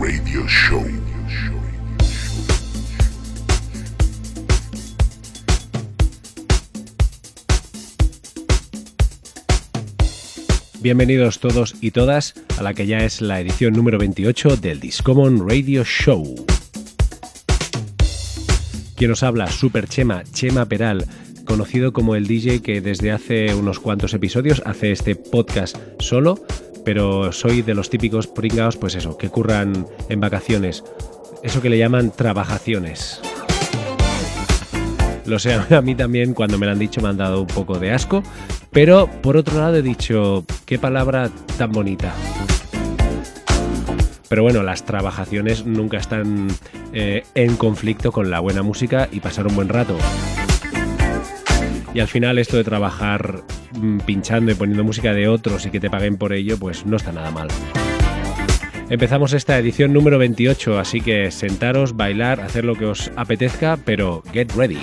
Radio Show. Bienvenidos todos y todas a la que ya es la edición número 28 del Discommon Radio Show. Quien os habla, Super Chema, Chema Peral, conocido como el DJ que desde hace unos cuantos episodios hace este podcast solo, pero soy de los típicos pringados, pues eso, que curran en vacaciones. Eso que le llaman trabajaciones. Lo sé, a mí también cuando me lo han dicho me han dado un poco de asco, pero por otro lado he dicho, qué palabra tan bonita. Pero bueno, las trabajaciones nunca están eh, en conflicto con la buena música y pasar un buen rato. Y al final esto de trabajar mm, pinchando y poniendo música de otros y que te paguen por ello, pues no está nada mal. Empezamos esta edición número 28, así que sentaros, bailar, hacer lo que os apetezca, pero get ready.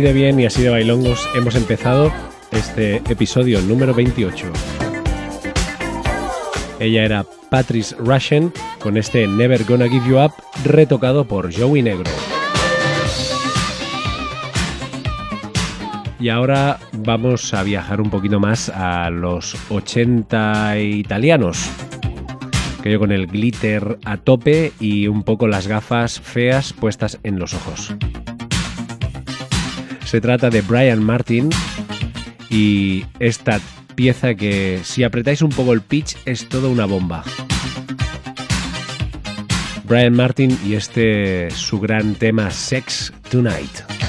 Así de bien y así de bailongos hemos empezado este episodio número 28. Ella era Patrice Russian con este Never Gonna Give You Up retocado por Joey Negro. Y ahora vamos a viajar un poquito más a los 80 italianos. Que yo con el glitter a tope y un poco las gafas feas puestas en los ojos. Se trata de Brian Martin y esta pieza que si apretáis un poco el pitch es toda una bomba. Brian Martin y este su gran tema Sex Tonight.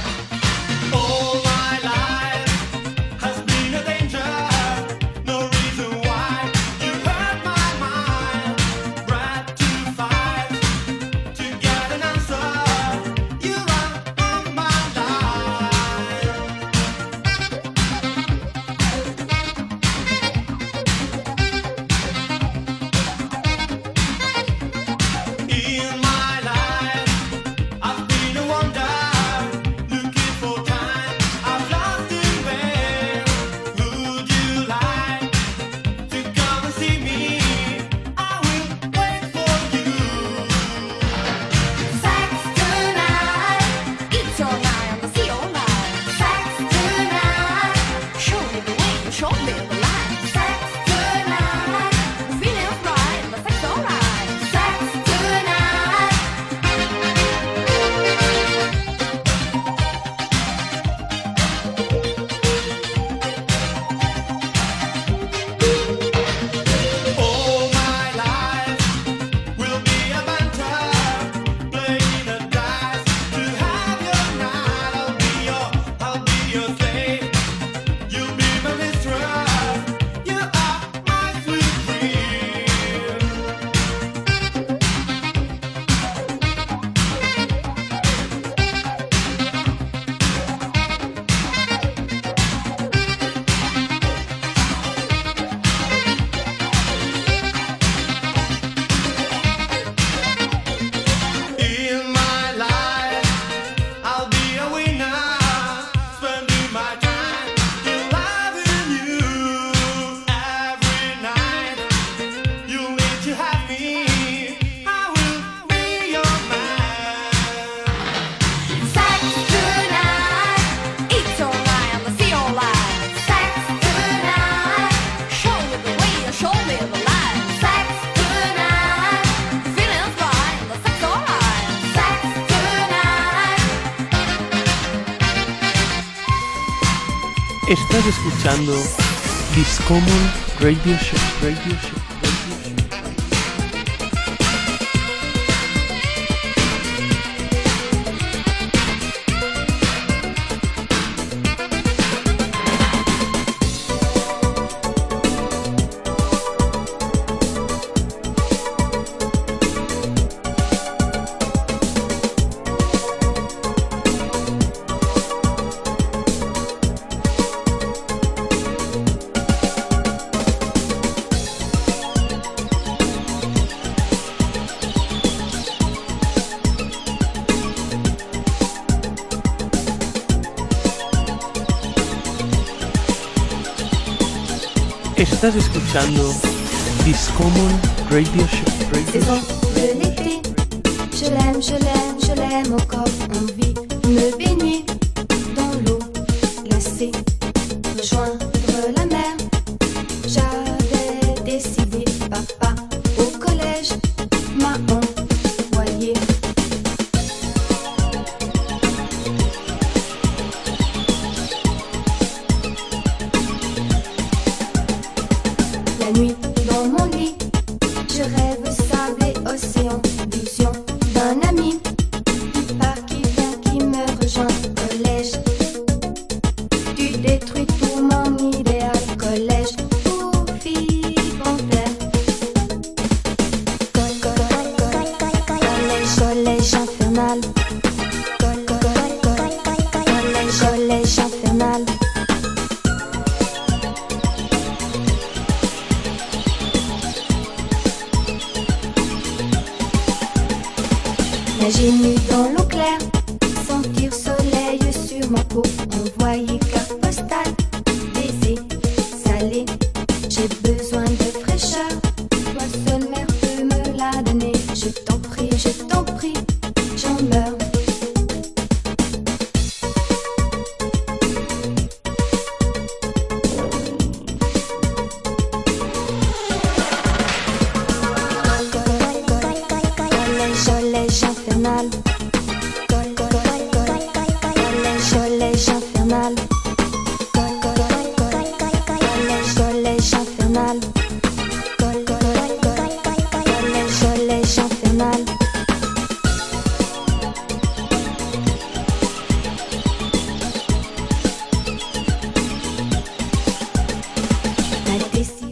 Escuchando Discommon Radio Show. Radio Show. Estás escuchando Discommon Radio Show. Radio Show. de l'été, je l'aime, je l'aime, je l'aime encore. Envie de me baigner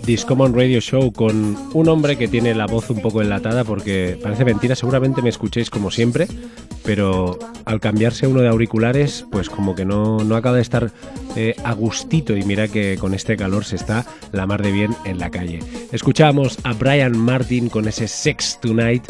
Discommon Radio Show con un hombre que tiene la voz un poco enlatada porque parece mentira, seguramente me escuchéis como siempre, pero al cambiarse uno de auriculares, pues como que no, no acaba de estar eh, a gustito y mira que con este calor se está la mar de bien en la calle. Escuchamos a Brian Martin con ese Sex Tonight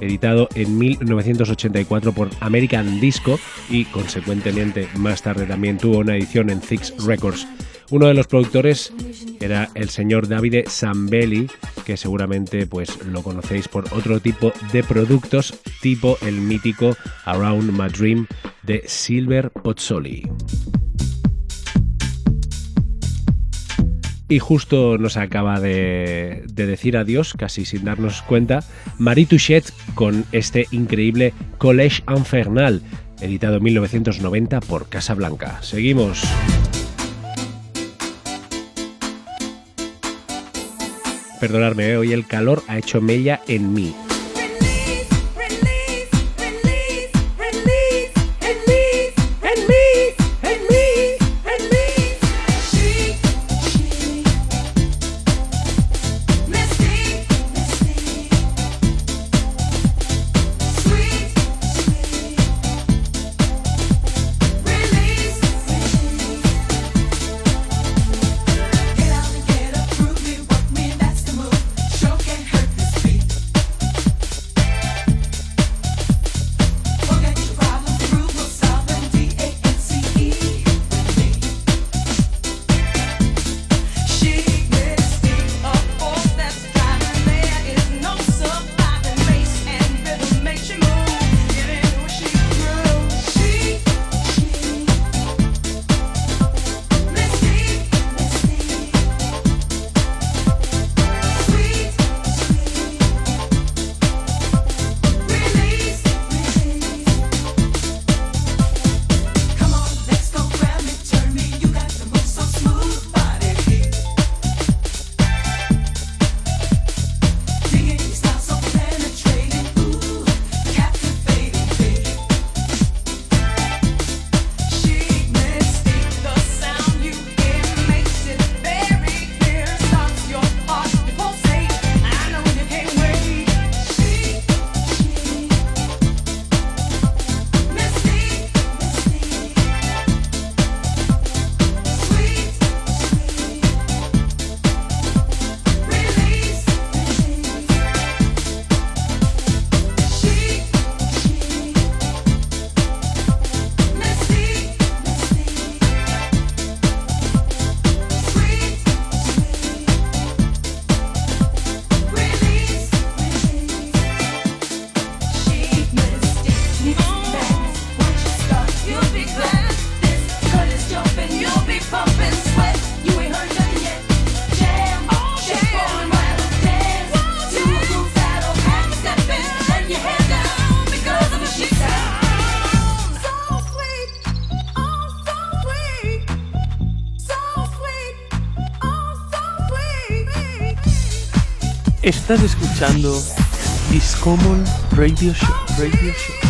editado en 1984 por American Disco y consecuentemente más tarde también tuvo una edición en Six Records. Uno de los productores era el señor Davide Zambelli, que seguramente pues lo conocéis por otro tipo de productos, tipo el mítico Around My Dream de Silver Pozzoli. Y justo nos acaba de, de decir adiós, casi sin darnos cuenta, Marie Touchet con este increíble Collège Infernal, editado en 1990 por Casa Blanca. Seguimos. Perdonadme, ¿eh? hoy el calor ha hecho mella en mí. Estás escuchando Discommon Radio. Radio Show.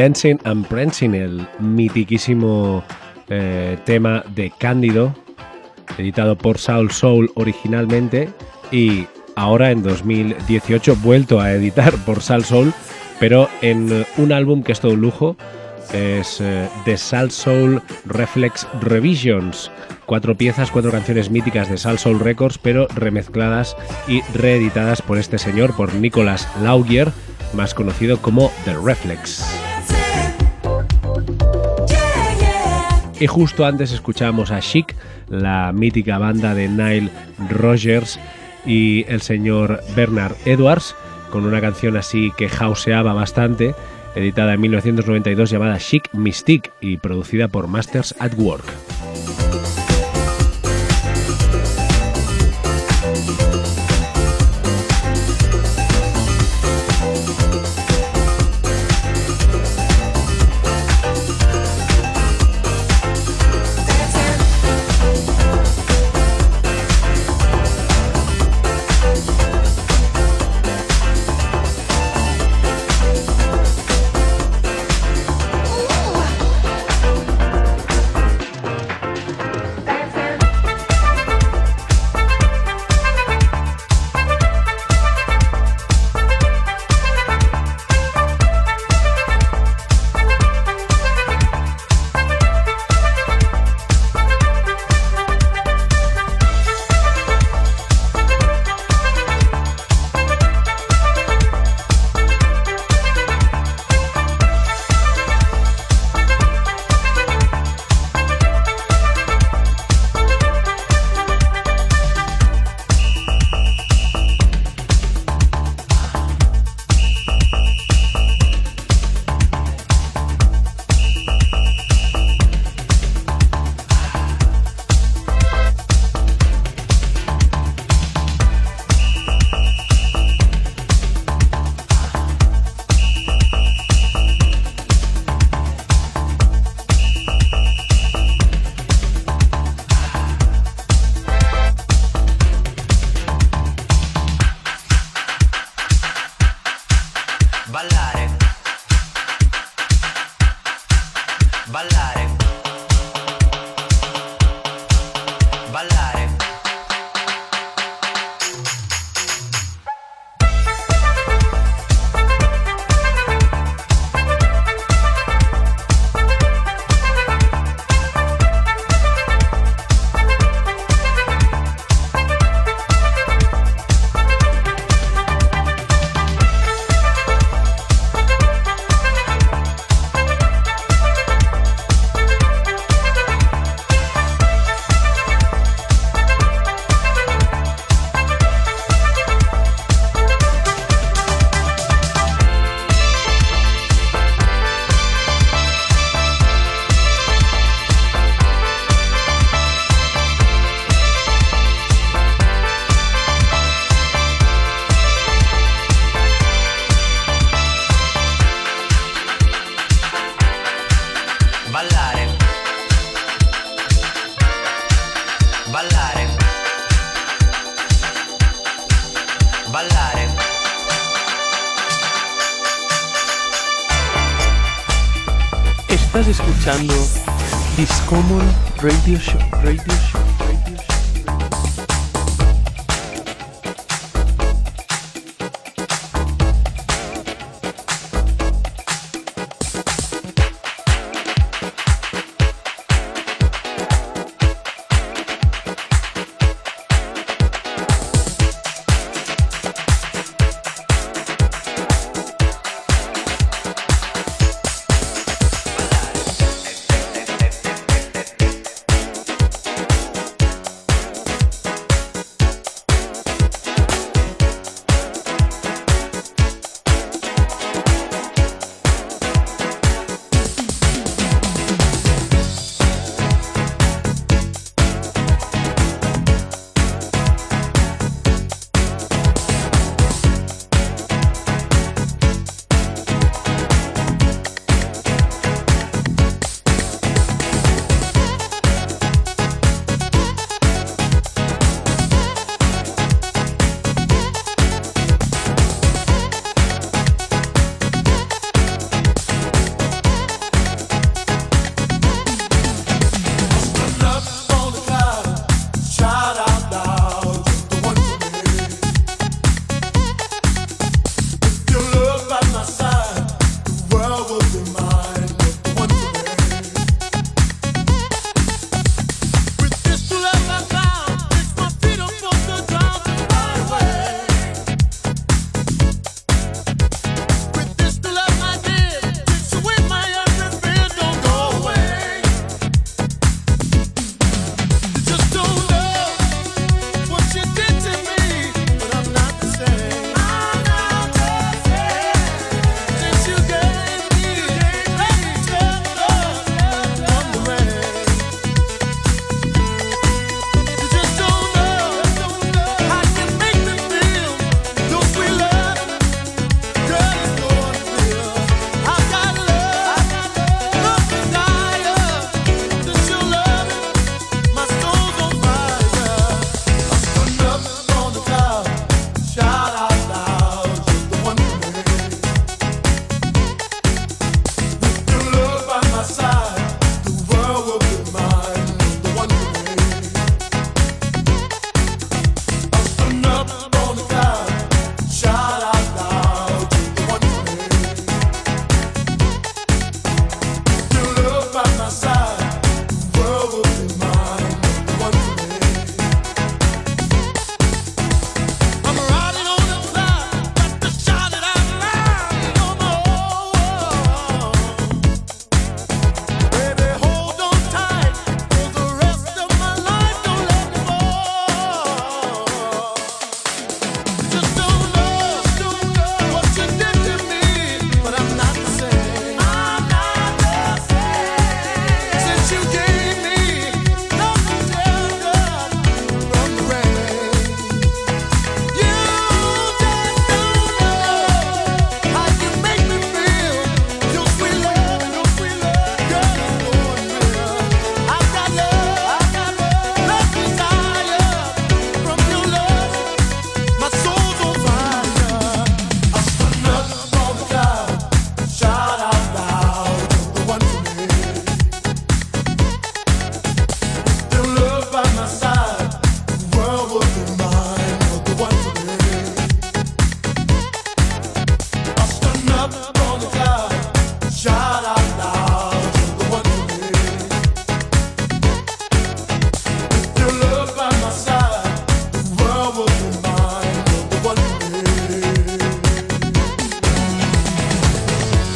Dancing and Prancing, el mitiquísimo eh, tema de Cándido, editado por Soul Soul originalmente y ahora en 2018 vuelto a editar por Soul Soul, pero en eh, un álbum que es todo un lujo. Es eh, The Soul Reflex Revisions. Cuatro piezas, cuatro canciones míticas de Sal Soul Records, pero remezcladas y reeditadas por este señor, por Nicolas Laugier, más conocido como The Reflex. Y justo antes escuchamos a Chic, la mítica banda de Nile Rogers y el señor Bernard Edwards, con una canción así que houseaba bastante, editada en 1992 llamada Chic Mystique y producida por Masters at Work.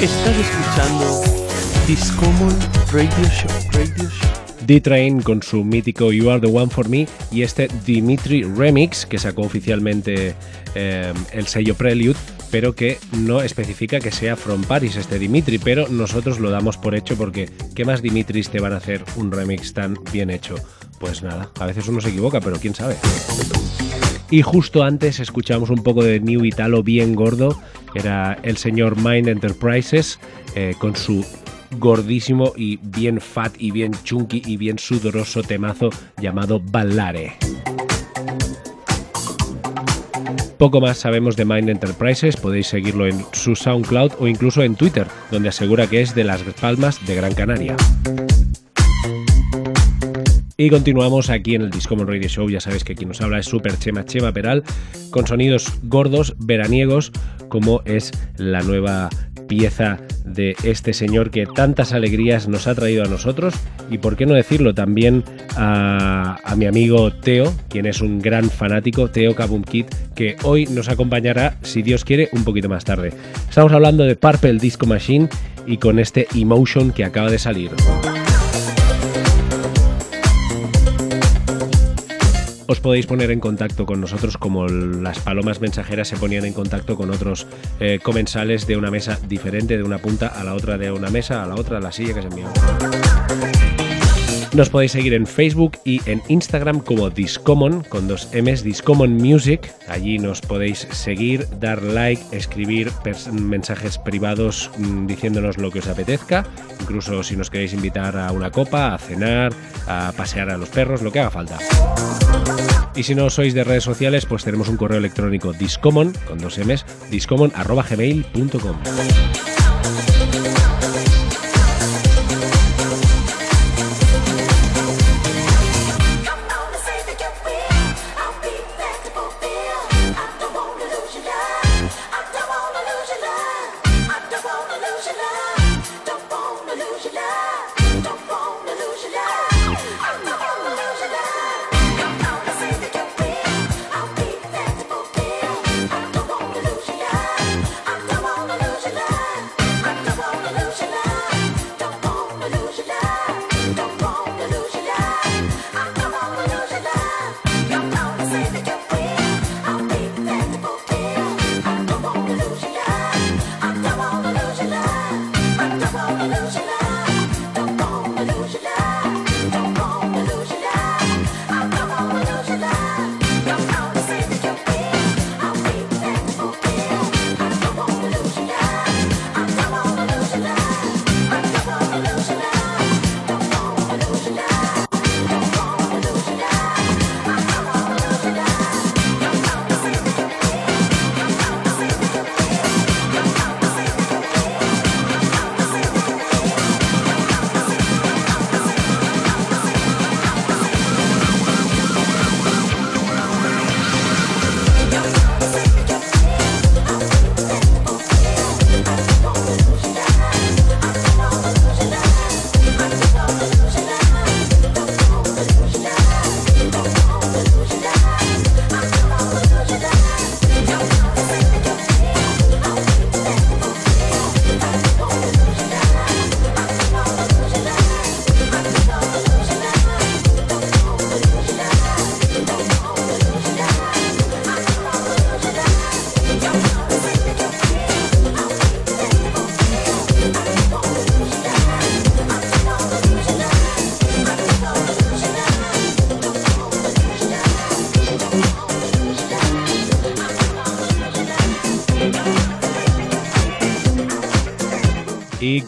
Escuchando Discommon Radio Show. Radio Show. D-Train con su mítico You Are the One for Me y este Dimitri Remix que sacó oficialmente eh, el sello Prelude, pero que no especifica que sea From Paris este Dimitri, pero nosotros lo damos por hecho porque ¿qué más Dimitris te van a hacer un remix tan bien hecho? Pues nada, a veces uno se equivoca, pero quién sabe. Y justo antes escuchamos un poco de New Italo bien gordo, era el señor Mind Enterprises eh, con su gordísimo y bien fat y bien chunky y bien sudoroso temazo llamado Ballare. Poco más sabemos de Mind Enterprises, podéis seguirlo en su SoundCloud o incluso en Twitter, donde asegura que es de Las Palmas de Gran Canaria. Y continuamos aquí en el Discommon Radio Show, ya sabéis que quien nos habla es Super Chema Chema Peral, con sonidos gordos, veraniegos, como es la nueva pieza de este señor que tantas alegrías nos ha traído a nosotros y por qué no decirlo también a, mi amigo Teo, quien es un gran fanático, Teo Kabum Kid, que hoy nos acompañará, si Dios quiere, un poquito más tarde. Estamos hablando de Purple Disco Machine y con este Emotion que acaba de salir. Os podéis poner en contacto con nosotros como las palomas mensajeras se ponían en contacto con otros eh, comensales de una mesa diferente, de una punta a la otra de una mesa, a la otra de la silla que se envió. Nos podéis seguir en Facebook y en Instagram como Discommon, con dos M's, Discommon Music. Allí nos podéis seguir, dar like, escribir mensajes privados mmm, diciéndonos lo que os apetezca. Incluso si nos queréis invitar a una copa, a cenar, a pasear a los perros, lo que haga falta. Y si no sois de redes sociales, pues tenemos un correo electrónico discommon, con dos M's, discommon.gmail.com.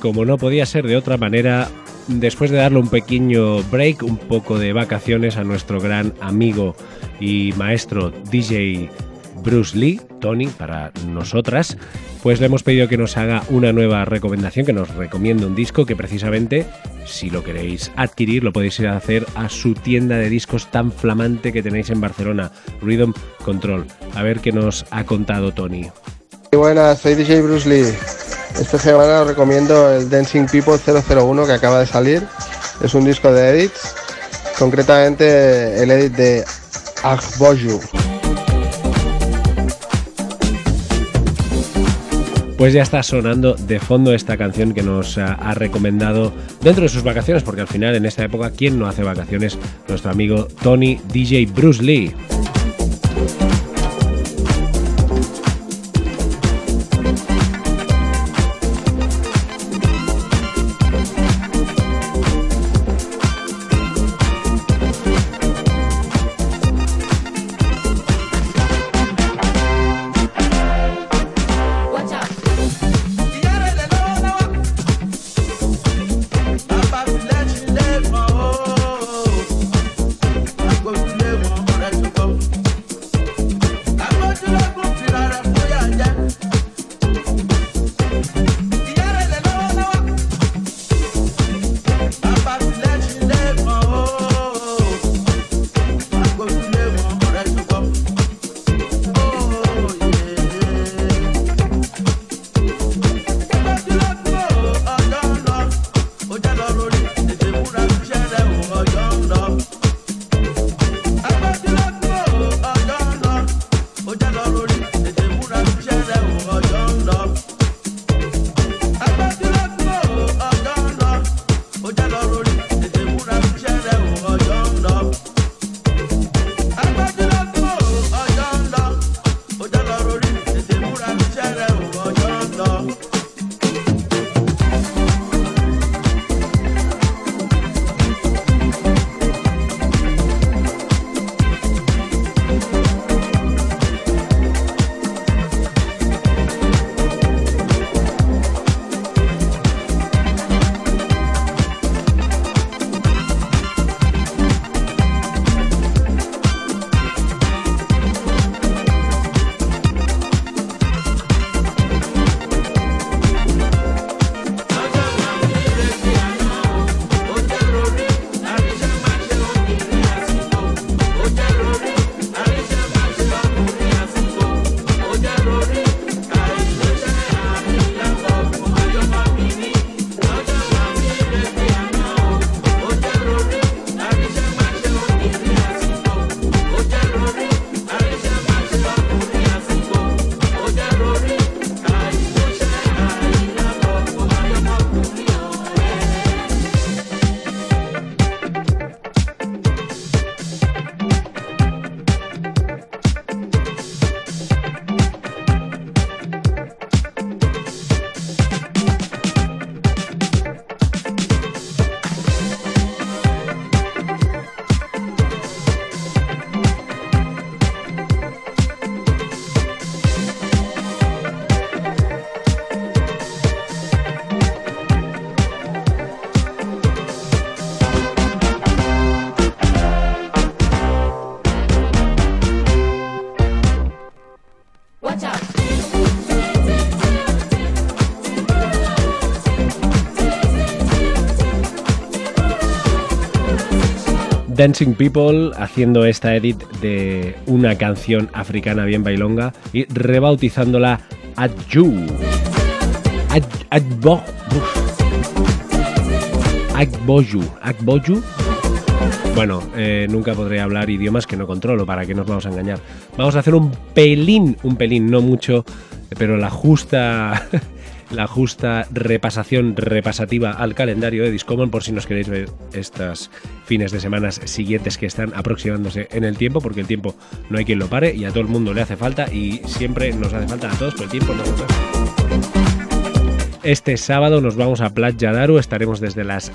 como no podía ser de otra manera, después de darle un pequeño break, un poco de vacaciones a nuestro gran amigo y maestro DJ Bruce Lee, Tony, para nosotras, pues le hemos pedido que nos haga una nueva recomendación, que nos recomiende un disco que precisamente, si lo queréis adquirir, lo podéis ir a hacer a su tienda de discos tan flamante que tenéis en Barcelona, Rhythm Control. A ver qué nos ha contado Tony. Buenas, soy DJ Bruce Lee. Esta semana os recomiendo el Dancing People 001 que acaba de salir. Es un disco de edits, concretamente el edit de Agboju. Pues ya está sonando de fondo esta canción que nos ha, recomendado dentro de sus vacaciones, porque al final en esta época, ¿quién no hace vacaciones? Nuestro amigo Tony DJ Bruce Lee. Dancing People haciendo esta edit de una canción africana bien bailonga y rebautizándola Adju. Ad- Adbo-. Agboju. Agboju. Bueno, eh, nunca podré hablar idiomas que no controlo, ¿para qué nos vamos a engañar? Vamos a hacer un pelín, un pelín, no mucho, pero la justa, la justa repasación repasativa al calendario de Discommon por si nos queréis ver estos fines de semanas siguientes que están aproximándose en el tiempo, porque el tiempo no hay quien lo pare y a todo el mundo le hace falta y siempre nos hace falta a todos, pero el tiempo no nos. Este sábado nos vamos a Playa Daru, estaremos desde las,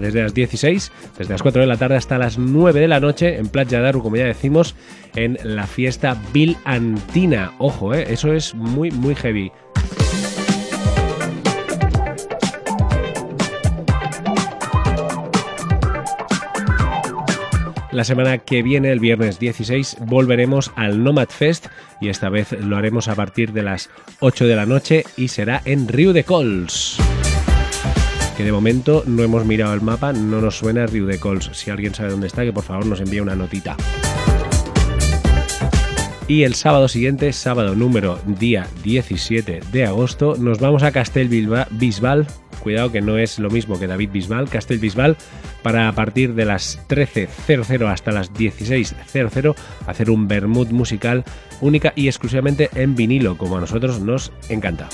desde las 16, desde las 4 de la tarde hasta las 9 de la noche en Playa Daru, como ya decimos, en la fiesta Bill Antina. Ojo, eh, eso es muy, muy heavy. La semana que viene, el viernes 16, volveremos al Nomad Fest y esta vez lo haremos a partir de las 8 de la noche y será en Río de Cols. Que de momento no hemos mirado el mapa, no nos suena Río de Cols. Si alguien sabe dónde está, que por favor nos envíe una notita. Y el sábado siguiente, sábado número día 17 de agosto, nos vamos a Castel Bisbal. cuidado que no es lo mismo que David Bisbal, Castel Bisbal, para a partir de las 13.00 hasta las 16.00 hacer un vermut musical única y exclusivamente en vinilo, como a nosotros nos encanta.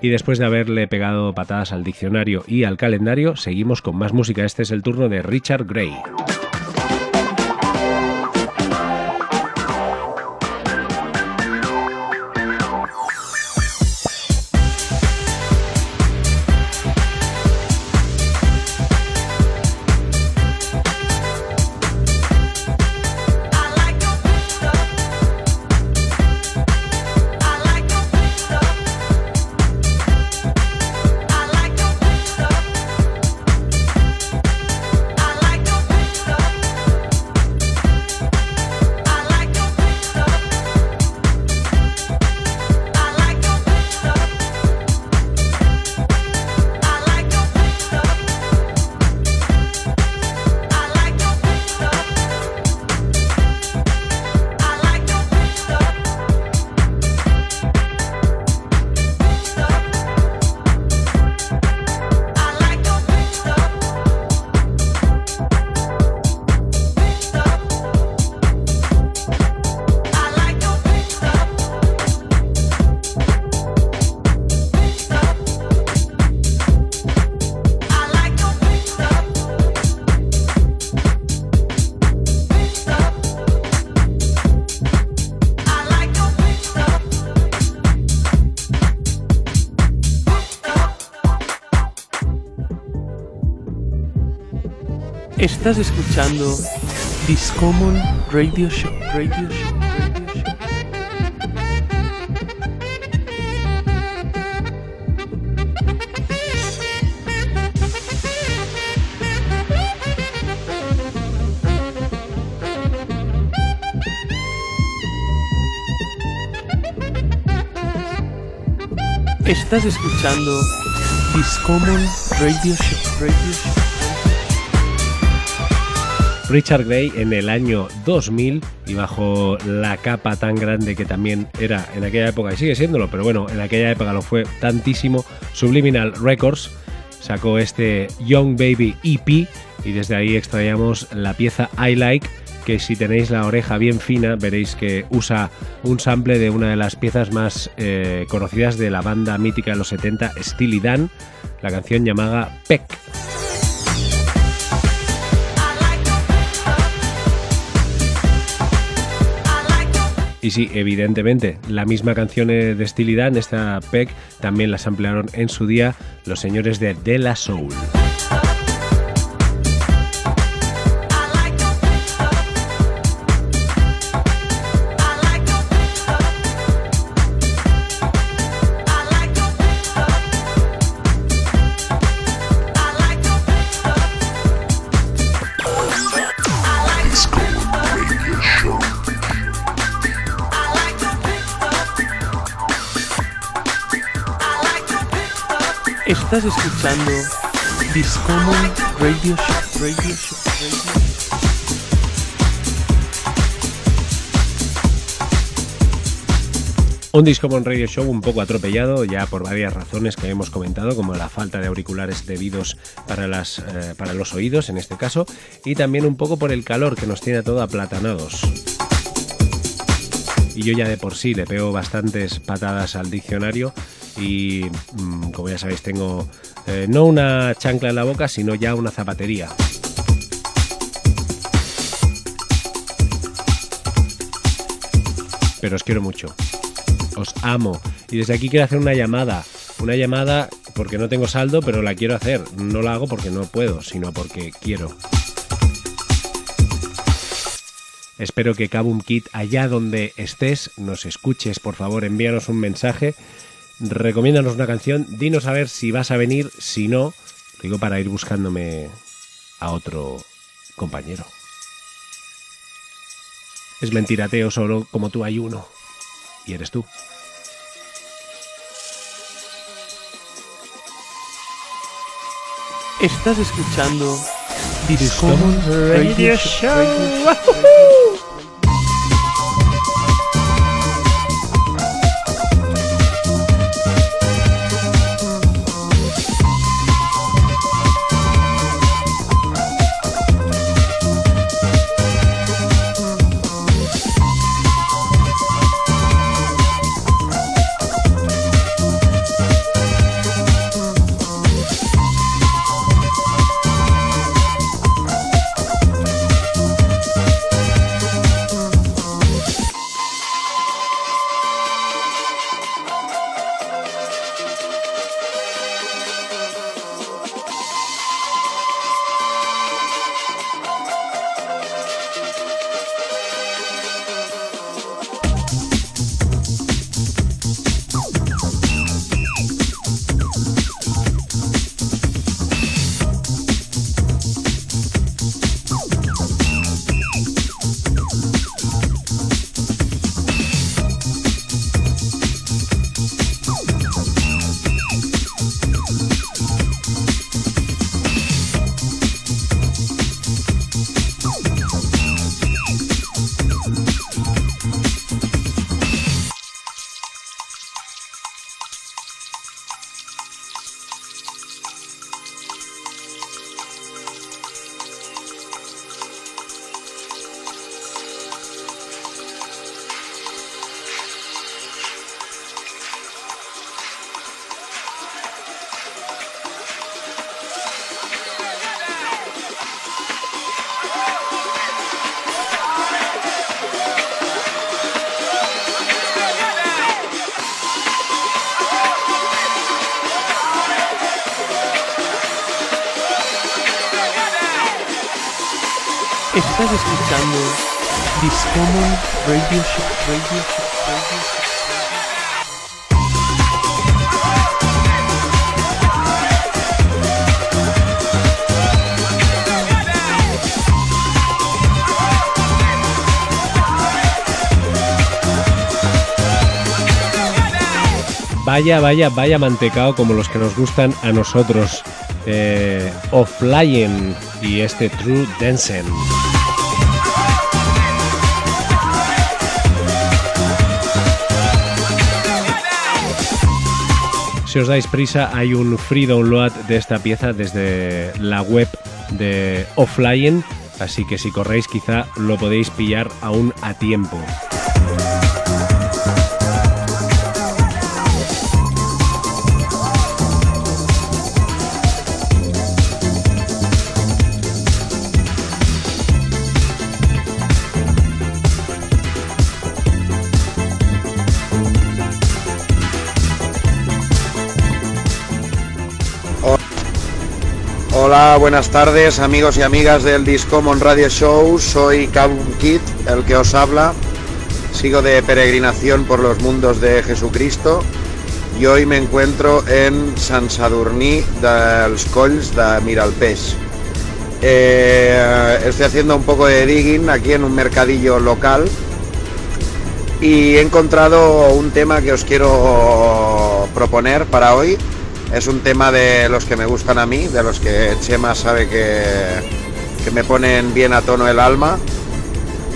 Y después de haberle pegado patadas al diccionario y al calendario, seguimos con más música. Este es el turno de Richard Gray. Estás escuchando Discommon Radio Show. Radio Show. Estás escuchando Discommon Radio Show. Radio Show. Richard Gray en el año 2000 y bajo la capa tan grande que también era en aquella época y sigue siéndolo, pero bueno, en aquella época lo fue tantísimo, Subliminal Records sacó este Young Baby EP y desde ahí extraíamos la pieza I Like que si tenéis la oreja bien fina veréis que usa un sample de una de las piezas más eh, conocidas de la banda mítica de los 70, Steely Dan, la canción llamada Peck. Y sí, evidentemente, la misma canción de Steely Dan, esta Peck, también las ampliaron en su día los señores de De La Soul. Estás escuchando Discommon Radio Show. Radio. Radio. Un disco con Radio Show un poco atropellado ya por varias razones que hemos comentado, como la falta de auriculares debidos para, las, eh, para los oídos en este caso, y también un poco por el calor que nos tiene todo aplatanados. Y yo ya de por sí le pego bastantes patadas al diccionario y mm, como ya sabéis tengo eh, no una chancla en la boca, sino ya una zapatería. Pero os quiero mucho. Os amo. Y desde aquí quiero hacer una llamada. Una llamada porque no tengo saldo, pero la quiero hacer. No la hago porque no puedo, sino porque quiero. Espero que Kabum Kit, allá donde estés, nos escuches. Por favor, envíanos un mensaje. Recomiéndanos una canción. Dinos a ver si vas a venir. Si no, digo para ir buscándome a otro compañero. Es mentira, Teo, solo como tú hay uno. Y eres tú. Estás escuchando Discommon Radio Show. Radio Show. Vaya, vaya, vaya mantecao como los que nos gustan a nosotros. Eh, Offline y este True Dancing. Si os dais prisa, hay un free download de esta pieza desde la web de Offline, así que si corréis quizá lo podéis pillar aún a tiempo. Hola, buenas tardes amigos y amigas del Discommon Radio Show. Soy Kabum Kid, el que os habla. Sigo de peregrinación por los mundos de Jesucristo y hoy me encuentro en San Sadurní dels Colls de Miralpeix. Eh, estoy haciendo un poco de digging aquí en un mercadillo local y he encontrado un tema que os quiero proponer para hoy. Es un tema de los que me gustan a mí, de los que Chema sabe que, que me ponen bien a tono el alma.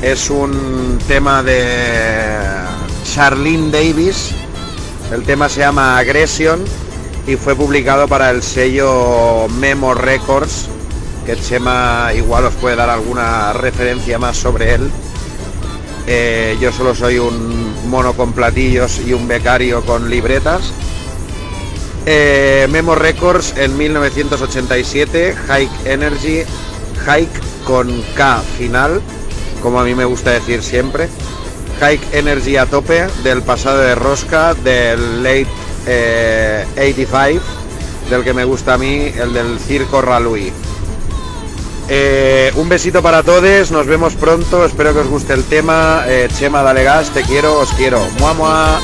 Es un tema de Charlene Davis. El tema se llama Aggression y fue publicado para el sello Memo Records, que Chema igual os puede dar alguna referencia más sobre él. Eh, yo solo soy un mono con platillos y un becario con libretas. Eh, Memo Records en 1987, Hike Energy, Hike con K final, como a mí me gusta decir siempre. Hike Energy a tope del pasado de Rosca, del late eh, 85, del que me gusta a mí, el del Circo Ralui. Eh, un besito para todos, nos vemos pronto, espero que os guste el tema. Eh, Chema, dale gas, te quiero, os quiero. Mua, mua.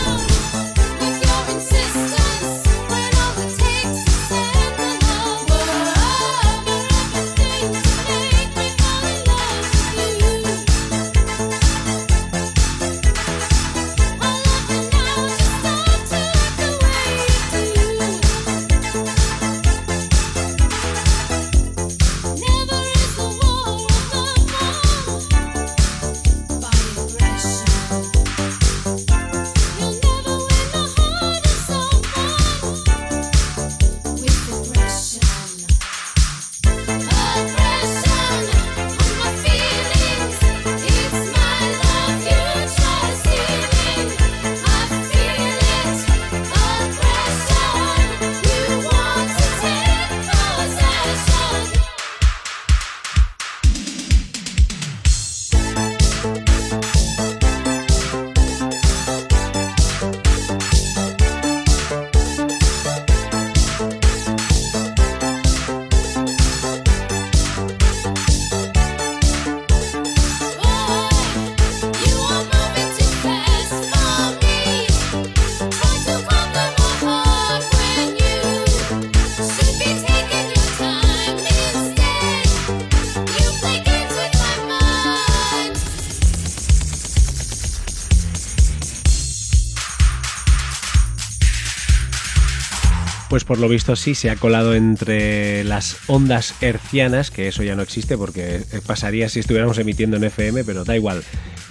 Pues por lo visto sí, se ha colado entre las ondas hercianas, que eso ya no existe porque pasaría si estuviéramos emitiendo en FM, pero da igual.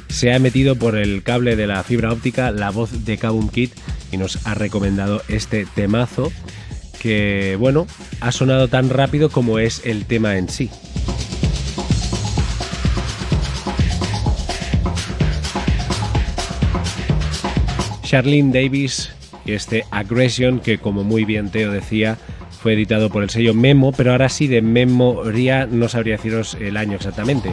Se ha metido por el cable de la fibra óptica la voz de Kabum Kid y nos ha recomendado este temazo que, bueno, ha sonado tan rápido como es el tema en sí. Charlene Davis este Aggression, que como muy bien Teo decía, fue editado por el sello Memo, pero ahora sí de memoria no sabría deciros el año exactamente.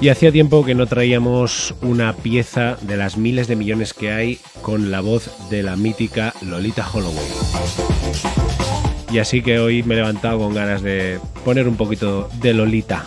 Y hacía tiempo que no traíamos una pieza de las miles de millones que hay con la voz de la mítica Lolita Holloway. Y así que hoy me he levantado con ganas de poner un poquito de Lolita.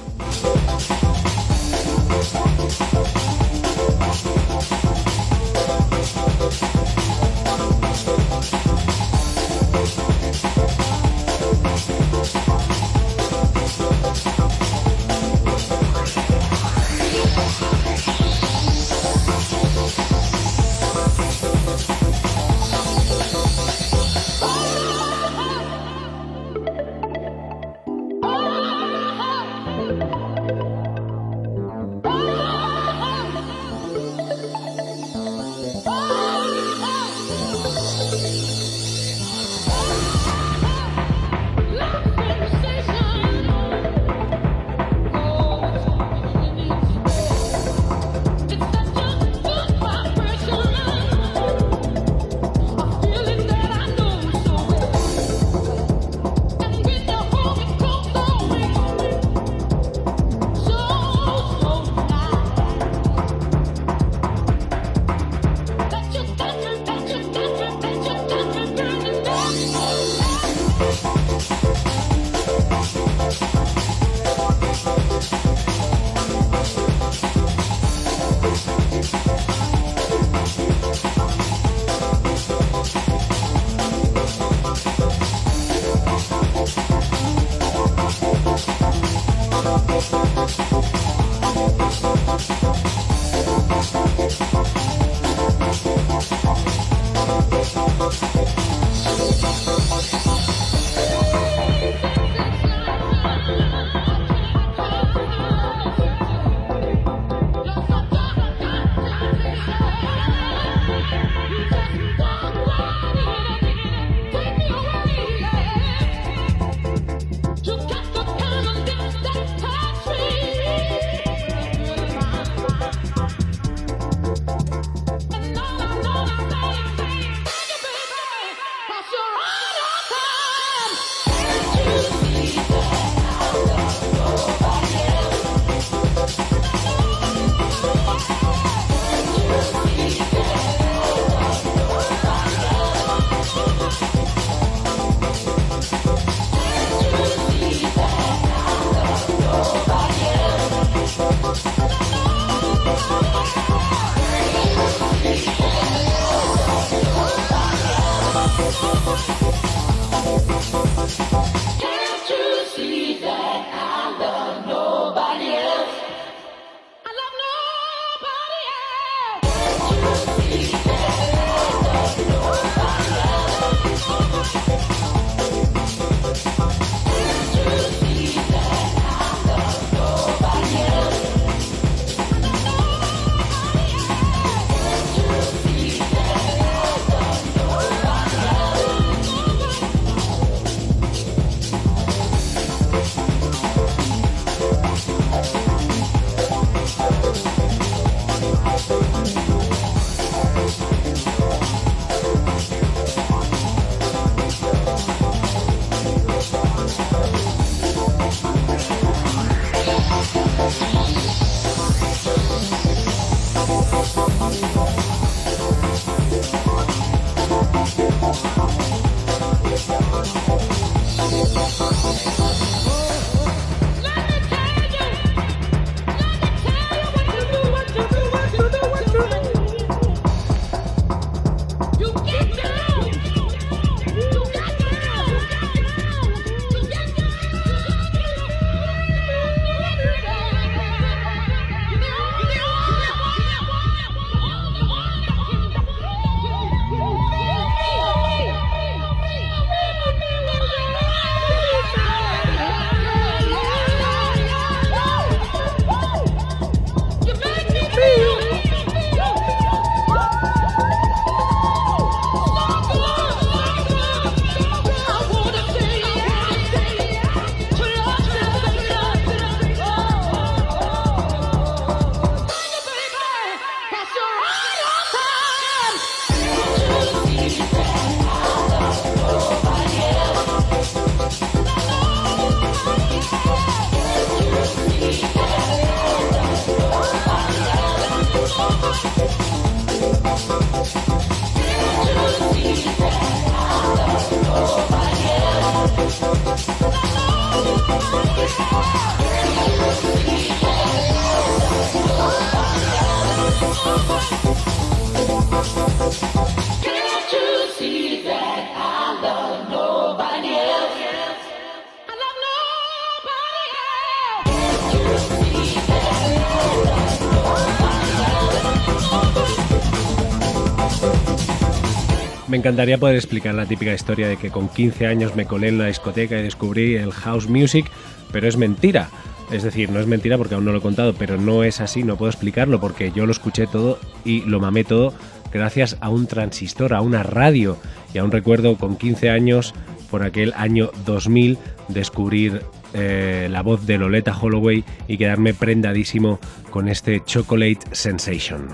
Encantaría poder explicar la típica historia de que con 15 años me colé en la discoteca y descubrí el house music, pero es mentira. Es decir, no es mentira porque aún no lo he contado, pero no es así, no puedo explicarlo porque yo lo escuché todo y lo mamé todo gracias a un transistor, a una radio. Y aún recuerdo con 15 años, por aquel año 2000, descubrir eh, la voz de Loleta Holloway y quedarme prendadísimo con este Chocolate Sensation.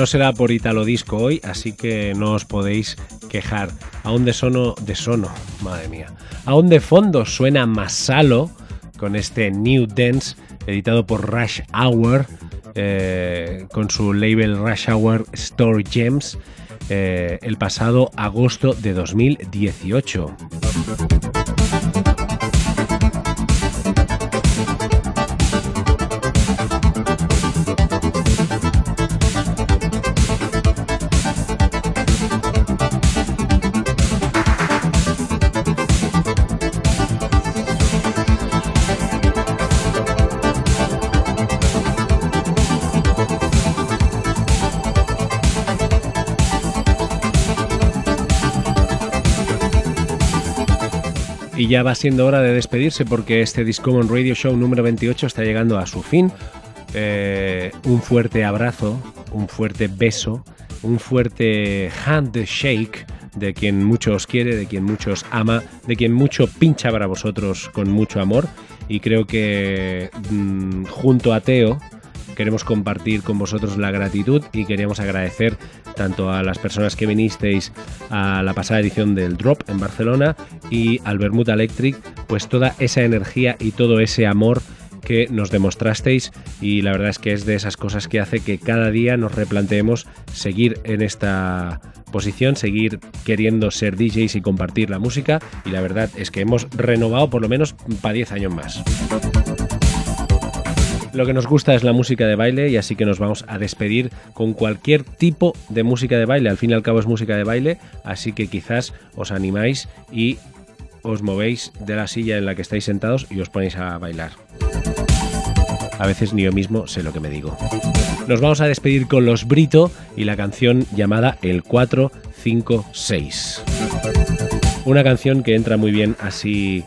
No será por Italo Disco hoy, así que no os podéis quejar. Aún de sono, de sono, madre mía. Aún de fondo suena Masalo con este New Dance editado por Rush Hour eh, con su label Rush Hour Store Gems eh, el pasado agosto de 2018. Ya va siendo hora de despedirse porque este Discommon Radio Show número 28 está llegando a su fin. Eh, un fuerte abrazo, un fuerte beso, un fuerte handshake de quien mucho os quiere, de quien mucho os ama, de quien mucho pincha para vosotros con mucho amor. Y creo que mm, junto a Teo, queremos compartir con vosotros la gratitud y queríamos agradecer tanto a las personas que vinisteis a la pasada edición del Drop en Barcelona y al Bermuda Electric, pues toda esa energía y todo ese amor que nos demostrasteis y la verdad es que es de esas cosas que hace que cada día nos replanteemos seguir en esta posición, seguir queriendo ser DJs y compartir la música y la verdad es que hemos renovado por lo menos para 10 años más. Lo que nos gusta es la música de baile y así que nos vamos a despedir con cualquier tipo de música de baile. Al fin y al cabo es música de baile, así que quizás os animáis y os movéis de la silla en la que estáis sentados y os ponéis a bailar. A veces ni yo mismo sé lo que me digo. Nos vamos a despedir con los Brito y la canción llamada El 456. Una canción que entra muy bien así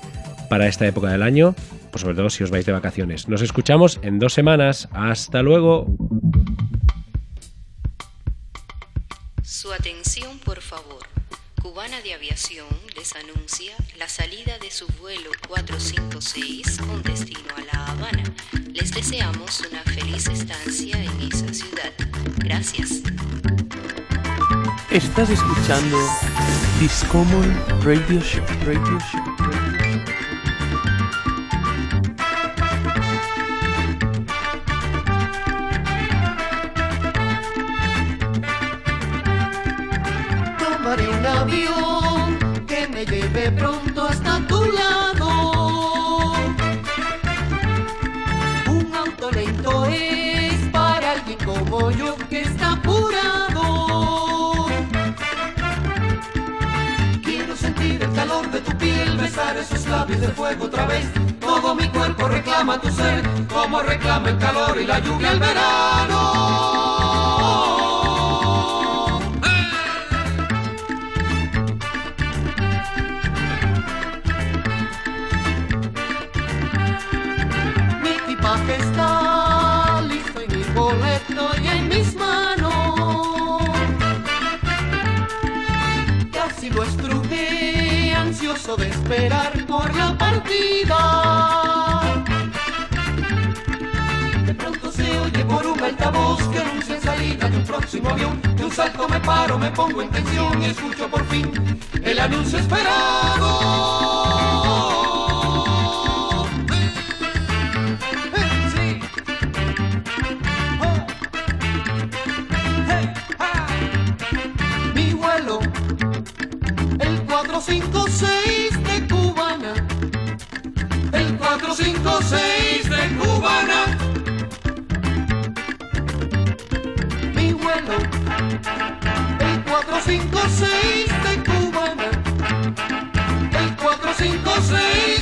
para esta época del año, pues sobre todo si os vais de vacaciones. Nos escuchamos en dos semanas. Hasta luego. Su atención, por favor. Cubana de Aviación les anuncia la salida de su vuelo 456 con destino a La Habana. Les deseamos una feliz estancia en esa ciudad. Gracias. Estás escuchando Discommon Radio Show. Radio Show. Radio Show. Tomaré un avión que me lleve pronto hasta tu lado. Un auto lento es para alguien como yo que está apurado. Quiero sentir el calor de tu piel, besar esos labios de fuego otra vez. Todo mi cuerpo reclama tu ser, como reclama el calor y la lluvia el verano. Esperar por la partida. De pronto se oye por un altavoz que anuncia salida de un próximo avión. De un salto me paro, me pongo en tensión y escucho por fin el anuncio esperado. Sí. Oh. 456 de Cubana. Mi vuelo, el 456 de Cubana, el 456